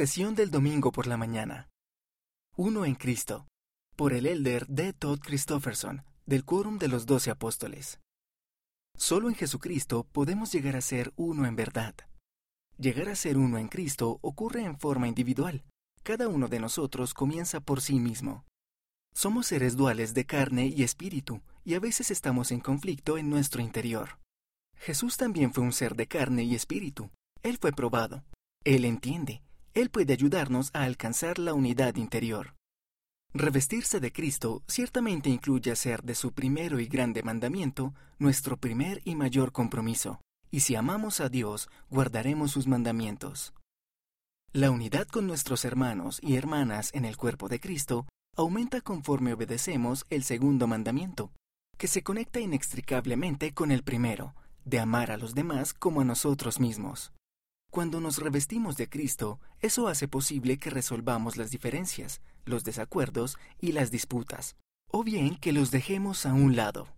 Sesión del domingo por la mañana. Uno en Cristo. Por el elder D. Todd Christofferson, del Quórum de los Doce Apóstoles. Solo en Jesucristo podemos llegar a ser uno en verdad. Llegar a ser uno en Cristo ocurre en forma individual. Cada uno de nosotros comienza por sí mismo. Somos seres duales de carne y espíritu, y a veces estamos en conflicto en nuestro interior. Jesús también fue un ser de carne y espíritu. Él fue probado. Él entiende él puede ayudarnos a alcanzar la unidad interior. Revestirse de Cristo ciertamente incluye hacer de su primero y grande mandamiento nuestro primer y mayor compromiso, y si amamos a Dios, guardaremos sus mandamientos. La unidad con nuestros hermanos y hermanas en el cuerpo de Cristo aumenta conforme obedecemos el segundo mandamiento, que se conecta inextricablemente con el primero, de amar a los demás como a nosotros mismos. Cuando nos revestimos de Cristo, eso hace posible que resolvamos las diferencias, los desacuerdos y las disputas, o bien que los dejemos a un lado.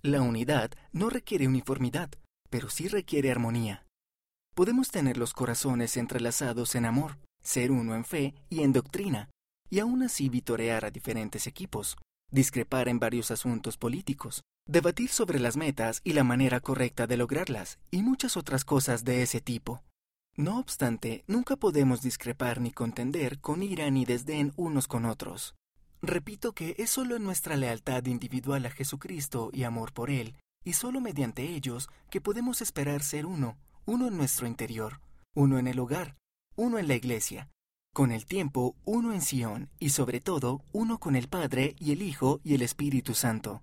La unidad no requiere uniformidad, pero sí requiere armonía. Podemos tener los corazones entrelazados en amor, ser uno en fe y en doctrina, y aún así vitorear a diferentes equipos, discrepar en varios asuntos políticos, debatir sobre las metas y la manera correcta de lograrlas, y muchas otras cosas de ese tipo. No obstante, nunca podemos discrepar ni contender con ira ni desdén unos con otros. Repito que es solo en nuestra lealtad individual a Jesucristo y amor por Él, y solo mediante ellos, que podemos esperar ser uno, uno en nuestro interior, uno en el hogar, uno en la iglesia, con el tiempo uno en Sión y sobre todo uno con el Padre y el Hijo y el Espíritu Santo.